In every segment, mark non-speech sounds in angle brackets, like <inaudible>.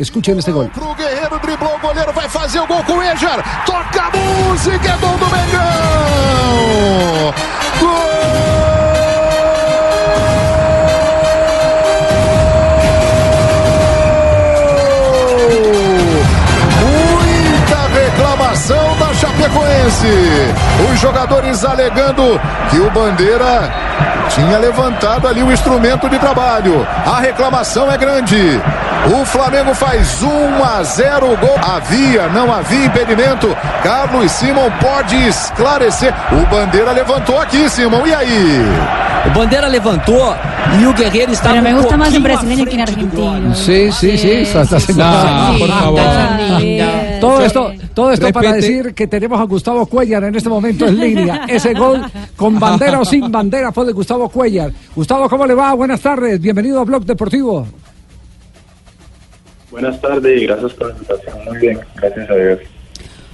Escuchen este gol. Pro Guerreiro driblou o goleiro, vai fazer o gol com o Ejar. Toca a música, é gol do Mengão! Gol! Chapecoense. Os jogadores alegando que o Bandeira tinha levantado ali o instrumento de trabalho. A reclamação é grande. O Flamengo faz 1 a 0 gol. Havia, não havia impedimento. Carlos Simon pode esclarecer. O Bandeira levantou aqui, Simon. E aí? O Bandeira levantou y o Guerreiro está Pero me gusta poquinho brasileño à que gol. argentino. Sí, sí, sí. Está, está No, por favor. Todo esto, todo esto para decir que tenemos a Gustavo Cuellar en este momento en línea. <laughs> Ese gol con bandera o sin bandera fue de Gustavo Cuellar. Gustavo, ¿cómo le va? Buenas tardes. Bienvenido a Blog Deportivo. Buenas tardes y gracias por la invitación. Muy bien, gracias a Dios.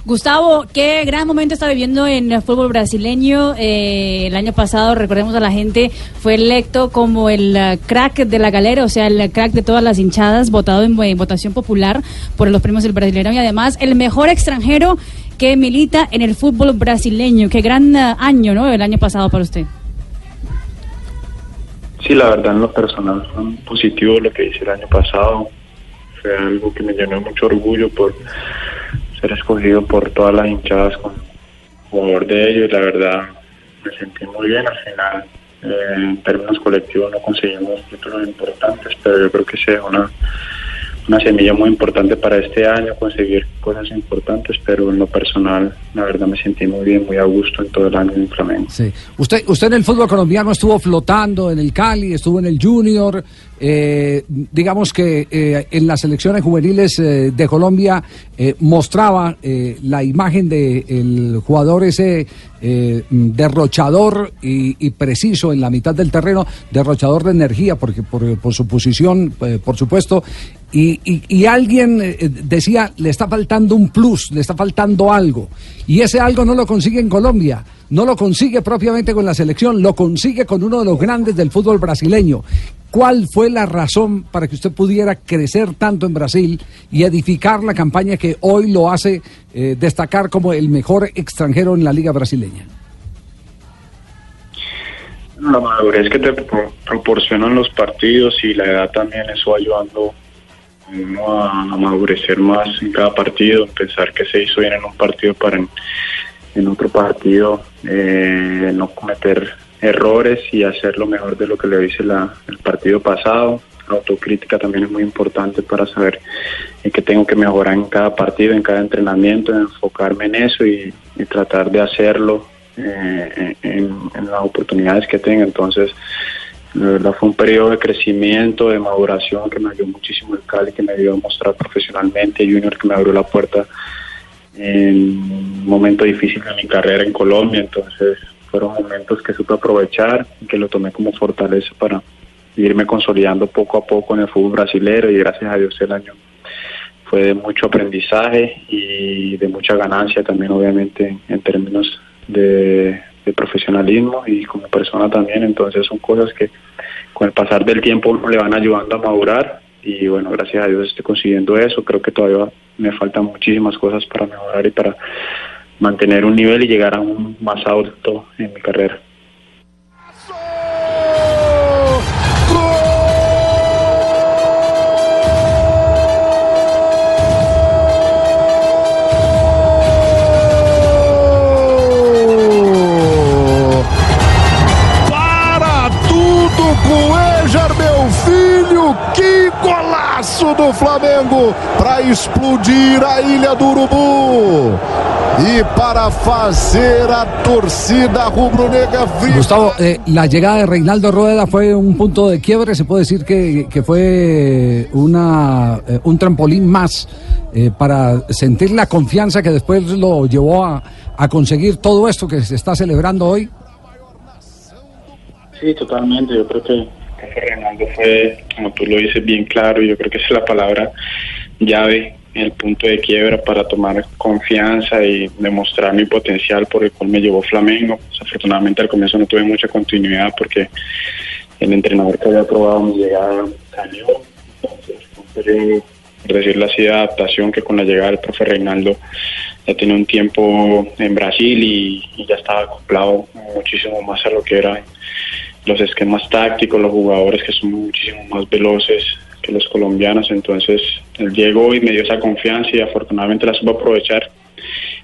Gustavo, qué gran momento está viviendo en el fútbol brasileño. Eh, el año pasado, recordemos a la gente, fue electo como el eh, crack de la galera, o sea, el crack de todas las hinchadas, votado en, votación popular por los premios del Brasileirão y además el mejor extranjero que milita en el fútbol brasileño. Qué gran eh, año, ¿no? El año pasado para usted. Sí, la verdad en lo personal fue positivo lo que hice el año pasado. Fue algo que me llenó mucho orgullo por ser escogido por todas las hinchadas como jugador de ellos. La verdad me sentí muy bien al final. eh, en términos colectivos no conseguimos títulos importantes, pero yo creo que sea una una semilla muy importante para este año, conseguir cosas importantes, pero en lo personal, la verdad me sentí muy bien, muy a gusto en todo el año en Flamengo. Sí. Usted, usted en el fútbol colombiano estuvo flotando en el Cali, estuvo en el Junior. eh, digamos que eh, en las selecciones juveniles eh, de Colombia eh, mostraba eh, la imagen del jugador ese derrochador y, y preciso en la mitad del terreno, derrochador de energía, porque por, su posición, por supuesto. Y, y- y alguien eh, decía, le está faltando un plus, le está faltando algo. Y ese algo no lo consigue en Colombia, no lo consigue propiamente con la selección, lo consigue con uno de los grandes del fútbol brasileño. ¿Cuál fue la razón para que usted pudiera crecer tanto en Brasil y edificar la campaña que hoy lo hace eh, destacar como el mejor extranjero en la liga brasileña? La madurez que te pro- proporcionan los partidos y la edad también, eso ayudando uno a, a madurecer más en cada partido, pensar que se hizo bien en un partido para en, otro partido eh, no cometer errores y hacer lo mejor de lo que le hice la, el partido pasado. La autocrítica también es muy importante para saber en qué tengo que mejorar en cada partido, en cada entrenamiento, enfocarme en eso y, y tratar de hacerlo eh, en, en las oportunidades que tenga. Entonces, la verdad fue un periodo de crecimiento, de maduración que me ayudó muchísimo el Cali, que me ayudó a mostrar profesionalmente, Junior que me abrió la puerta en un momento difícil de mi carrera en Colombia, entonces fueron momentos que supe aprovechar y que lo tomé como fortaleza para irme consolidando poco a poco en el fútbol brasilero. Y gracias a Dios el año fue de mucho aprendizaje y de mucha ganancia también obviamente en términos de, de profesionalismo y como persona también, entonces son cosas que con el pasar del tiempo le van ayudando a madurar. Y bueno, gracias a Dios estoy consiguiendo eso, creo que todavía me faltan muchísimas cosas para mejorar y para mantener un nivel y llegar a un más alto en mi carrera. Do Flamengo para explodir a Ilha do Urubu! e para fazer a torcida rubro-negra vibrar. Gustavo, eh, la llegada de Reinaldo Rueda fue un punto de quiebre, se puede decir que, que fue una, eh, un trampolín más eh, para sentir la confianza que después lo llevó a, a conseguir todo esto que se está celebrando hoy. Sí, totalmente. Yo creo que, que Reinaldo fue, como tú lo dices, bien claro. Yo creo que es la palabra llave, el punto de quiebra para tomar confianza y demostrar mi potencial por el cual me llevó Flamengo. Desafortunadamente al comienzo no tuve mucha continuidad porque el entrenador que había probado mi llegada salió. Entonces, por decirlo así, de adaptación que con la llegada del profe Reinaldo ya tenía un tiempo en Brasil y, ya estaba acoplado muchísimo más a lo que eran los esquemas tácticos, los jugadores que son muchísimo más veloces que los colombianos. Entonces, él llegó y me dio esa confianza y afortunadamente la supo aprovechar.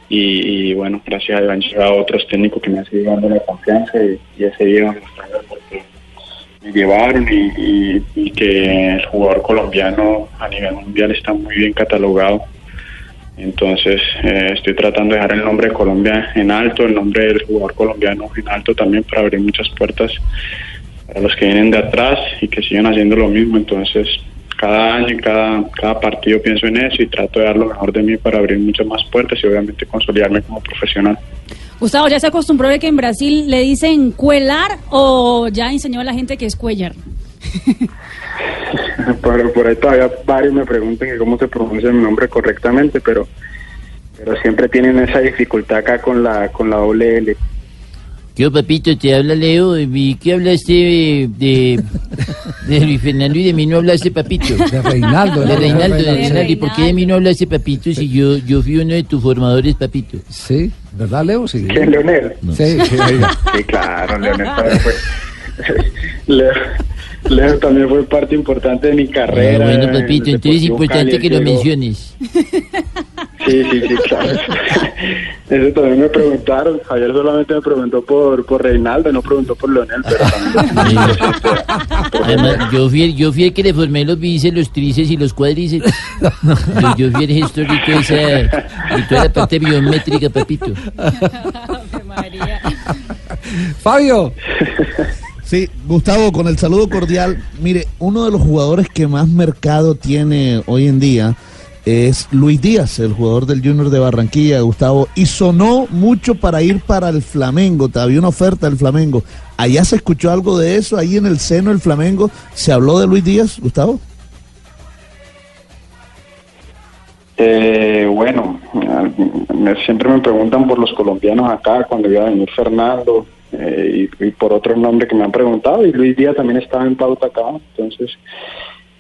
Y, bueno, gracias a Dios han llegado otros técnicos que me han seguido dando la confianza y, y he seguido demostrando porque me llevaron y que el jugador colombiano a nivel mundial está muy bien catalogado. Entonces eh, estoy tratando de dejar el nombre de Colombia en alto, el nombre del jugador colombiano en alto también para abrir muchas puertas para los que vienen de atrás y que siguen haciendo lo mismo. Entonces cada año y cada, cada partido pienso en eso y trato de dar lo mejor de mí para abrir muchas más puertas y obviamente consolidarme como profesional. Gustavo, ¿ya se acostumbró de que en Brasil le dicen cuelar o ya enseñó a la gente que es cuellar? <laughs> por, por ahí todavía varios me preguntan que cómo se pronuncia mi nombre correctamente, pero pero siempre tienen esa dificultad acá con la con la doble L. ¿Qué papito? Te habla Leo. ¿Y qué hablaste de, de, de Luis Fernando y de mí no hablaste, papito? De Reinaldo. De. Reinaldo, de. Reinaldo. ¿Y por qué de mí no hablaste, papito? Si yo, yo fui uno de tus formadores, papito. Sí, ¿verdad, Leo? Sí. ¿Quién, Leonel? Sí. Sí, claro, Leonel fue. <laughs> Leo, Leo también fue parte importante de mi carrera. Ah, bueno, en el papito, entonces es importante Cali, que lo menciones. Sí, sí, sí, claro. <laughs> Eso también me preguntaron. Javier solamente me preguntó por, por Reinaldo, no preguntó por Leonel, pero también. <laughs> Además, yo fui, el- yo fui el que le formé los bíceps, los tríceps y los cuádriceps. Yo, yo fui el gestor de toda esa, de toda la parte biométrica, papito. <laughs> Fabio. Sí, Gustavo, con el saludo cordial. Mire, uno de los jugadores que más mercado tiene hoy en día es Luis Díaz, el jugador del Junior de Barranquilla, Gustavo, y sonó mucho para ir para el Flamengo. Había una oferta del Flamengo. ¿Allá se escuchó algo de eso? ¿Ahí en el seno del Flamengo se habló de Luis Díaz, Gustavo? Eh, bueno, siempre me preguntan por los colombianos acá, cuando iba a venir Fernando, eh, y, por otro nombre que me han preguntado, y Luis Díaz también estaba en pauta acá, entonces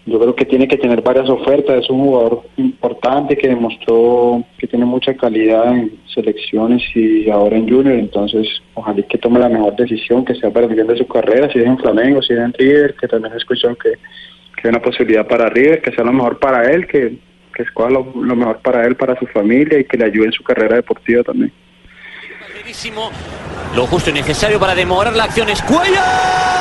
yo creo que tiene que tener varias ofertas, es un jugador importante que demostró que tiene mucha calidad en selecciones y ahora en Junior, entonces ojalá que tome la mejor decisión, que sea para el bien de su carrera, si es en Flamengo, si es en River, que también escuchó que, que hay una posibilidad para River, que sea lo mejor para él, que, que escoja lo mejor para él, para su familia y que le ayude en su carrera deportiva también. Lo justo y necesario para demorar la acción es Cuellar.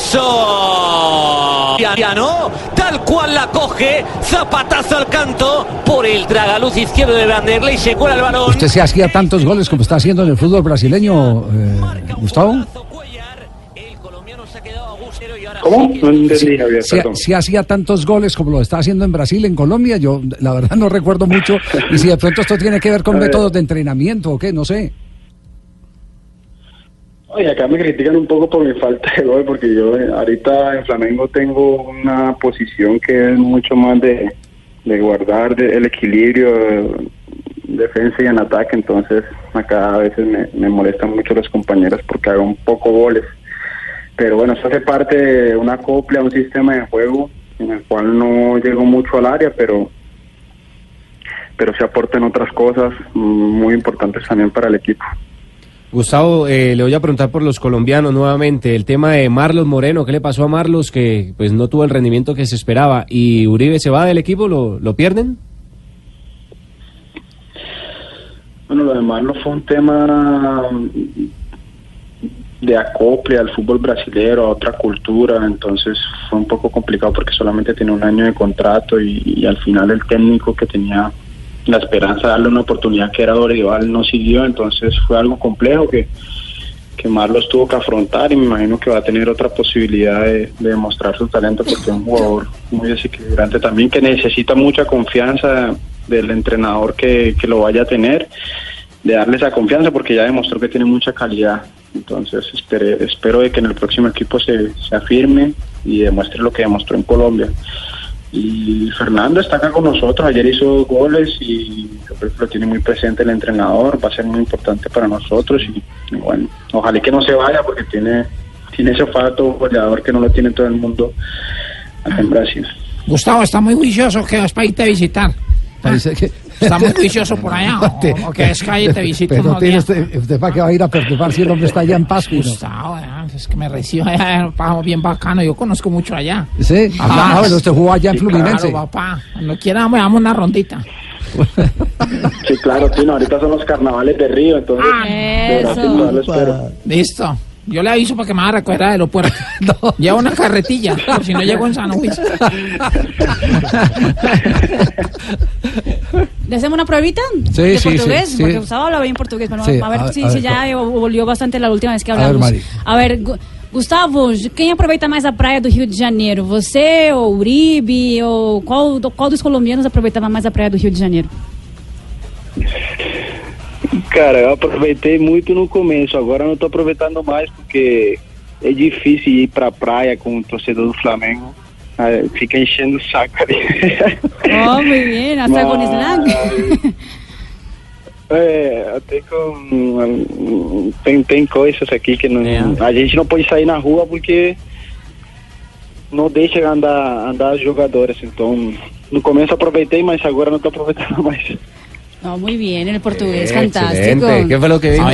¡Golazo! Piano, tal cual la coge, zapatazo al canto por el tragaluz izquierdo de Vanderlei, se cuela el balón. ¿Usted se hacía tantos goles como está haciendo en el fútbol brasileño, eh, Gustavo? ¿Cómo? No entendí, Si, Javier, si- perdón. si hacía tantos goles como lo está haciendo en Brasil, en Colombia, yo la verdad no recuerdo mucho. Y si de pronto esto tiene que ver con <laughs> métodos de entrenamiento o qué, no sé. Oye, acá me critican un poco por mi falta de gol, porque yo eh, ahorita en Flamengo tengo una posición que es mucho más de, de guardar de- el equilibrio, eh, defensa y en ataque, entonces acá a veces me, me molestan mucho los compañeros porque hago un poco goles. Pero bueno, eso hace parte de una copla, un sistema de juego en el cual no llego mucho al área, pero pero se aportan otras cosas muy importantes también para el equipo. Gustavo, eh, le voy a preguntar por los colombianos nuevamente. El tema de Marlos Moreno, ¿qué le pasó a Marlos que pues no tuvo el rendimiento que se esperaba? ¿Y Uribe se va del equipo? ¿Lo, lo pierden? Bueno, lo demás no fue un tema de acople al fútbol brasileño, a otra cultura, entonces fue un poco complicado porque solamente tiene un año de contrato y, al final el técnico que tenía la esperanza de darle una oportunidad que era Dorival no siguió, entonces fue algo complejo que, que Marlos tuvo que afrontar y me imagino que va a tener otra posibilidad de, de demostrar su talento porque es un jugador muy desequilibrante también que necesita mucha confianza del entrenador que, que lo vaya a tener, de darle esa confianza porque ya demostró que tiene mucha calidad. Entonces espere- espero de que en el próximo equipo se, se afirme y demuestre lo que demostró en Colombia. Y Fernando está acá con nosotros, ayer hizo dos goles y yo creo que lo tiene muy presente el entrenador, va a ser muy importante para nosotros y, y bueno, ojalá que no se vaya porque tiene, tiene ese olfato goleador que no lo tiene todo el mundo acá en Brasil. Gustavo está muy juicioso que vas para irte a visitar. Parece que- Está muy <laughs> juicioso por allá. O, o que es que ahí te visito Pero tiene usted, usted para qué va a ir a perturbar si el hombre está allá en Pascua. ¿no? Gustavo, eh, es que me recibe allá, un pago bien bacano. Yo conozco mucho allá. Sí, Ajá. ah, bueno, usted jugó allá en Sí, Fluminense. Claro, papá. Cuando quiera, me damos una rondita. Sí, claro, Tino, ahorita son los carnavales de Río, entonces lo espero. Listo. Yo le aviso para que me haga recoger al aeropuerto. <laughs> Lleva una carretilla, por si no llego en San Luis. ¿Le hacemos una pruebita? Sí, de sí, portugués? sí, sí. Porque Gustavo habla bien portugués. Pero Sí, a ver a- si ver, ya volvió bastante la última vez que A ver, hablamos. Mari. A ver, Gu- Gustavo, quem aproveita mais a praia do Rio de Janeiro? Você ou Uribe? Ou qual, qual dos colombianos aproveitava mais a praia do Rio de Janeiro? <laughs> Cara, eu aproveitei muito no começo, agora não tô aproveitando mais porque é difícil ir pra praia com o torcedor do Flamengo. Fica enchendo o saco ali. <laughs> Oh, bien, hasta con slang. É, até com. Tem, tem coisas aqui que não. A gente não pode sair na rua porque não deixa andar, andar os jogadores. Então, no começo aproveitei, mas agora não tô aproveitando <laughs> mais. No, muy bien, en el portugués, Excelente. fantástico. ¿Qué fue lo que dijo? A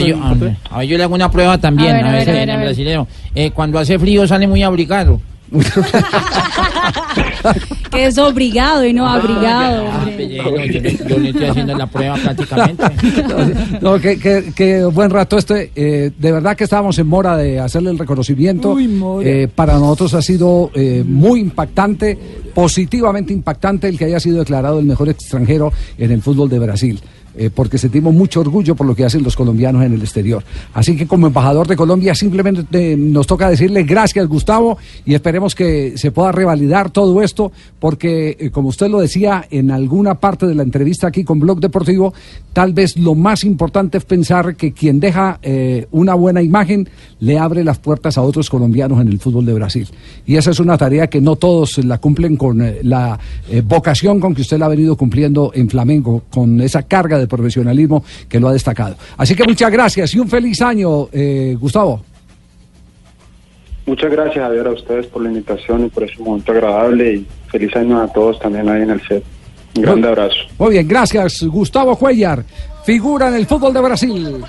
ver, yo, le hago una prueba también. A ver, a ver, ver, a ver, en a el ver. brasileño. Eh, cuando hace frío sale muy abrigado. <laughs> Que es obligado y no abrigado. Ah, hombre. pues, no, yo, le- yo le estoy haciendo la prueba prácticamente. <laughs> No, que, que- que buen rato este. eh, de verdad que estábamos en mora de hacerle el reconocimiento. Uy. Eh, para nosotros ha sido eh, muy impactante, positivamente impactante el que haya sido declarado el mejor extranjero en el fútbol de Brasil. Eh, porque sentimos mucho orgullo por lo que hacen los colombianos en el exterior. Así que como embajador de Colombia simplemente eh, nos toca decirle gracias Gustavo y esperemos que se pueda revalidar todo esto porque eh, como usted lo decía en alguna parte de la entrevista aquí con Blog Deportivo, tal vez lo más importante es pensar que quien deja una buena imagen le abre las puertas a otros colombianos en el fútbol de Brasil. Y esa es una tarea que no todos la cumplen con la vocación con que usted la ha venido cumpliendo en Flamengo, con esa carga de profesionalismo que lo ha destacado. Así que muchas gracias y un feliz año, eh, Gustavo. Muchas gracias, Javier, a ustedes por la invitación y por ese momento agradable y feliz año a todos también ahí en el set. Un grande abrazo. Muy bien, gracias, Gustavo Cuellar, figura en el fútbol de Brasil.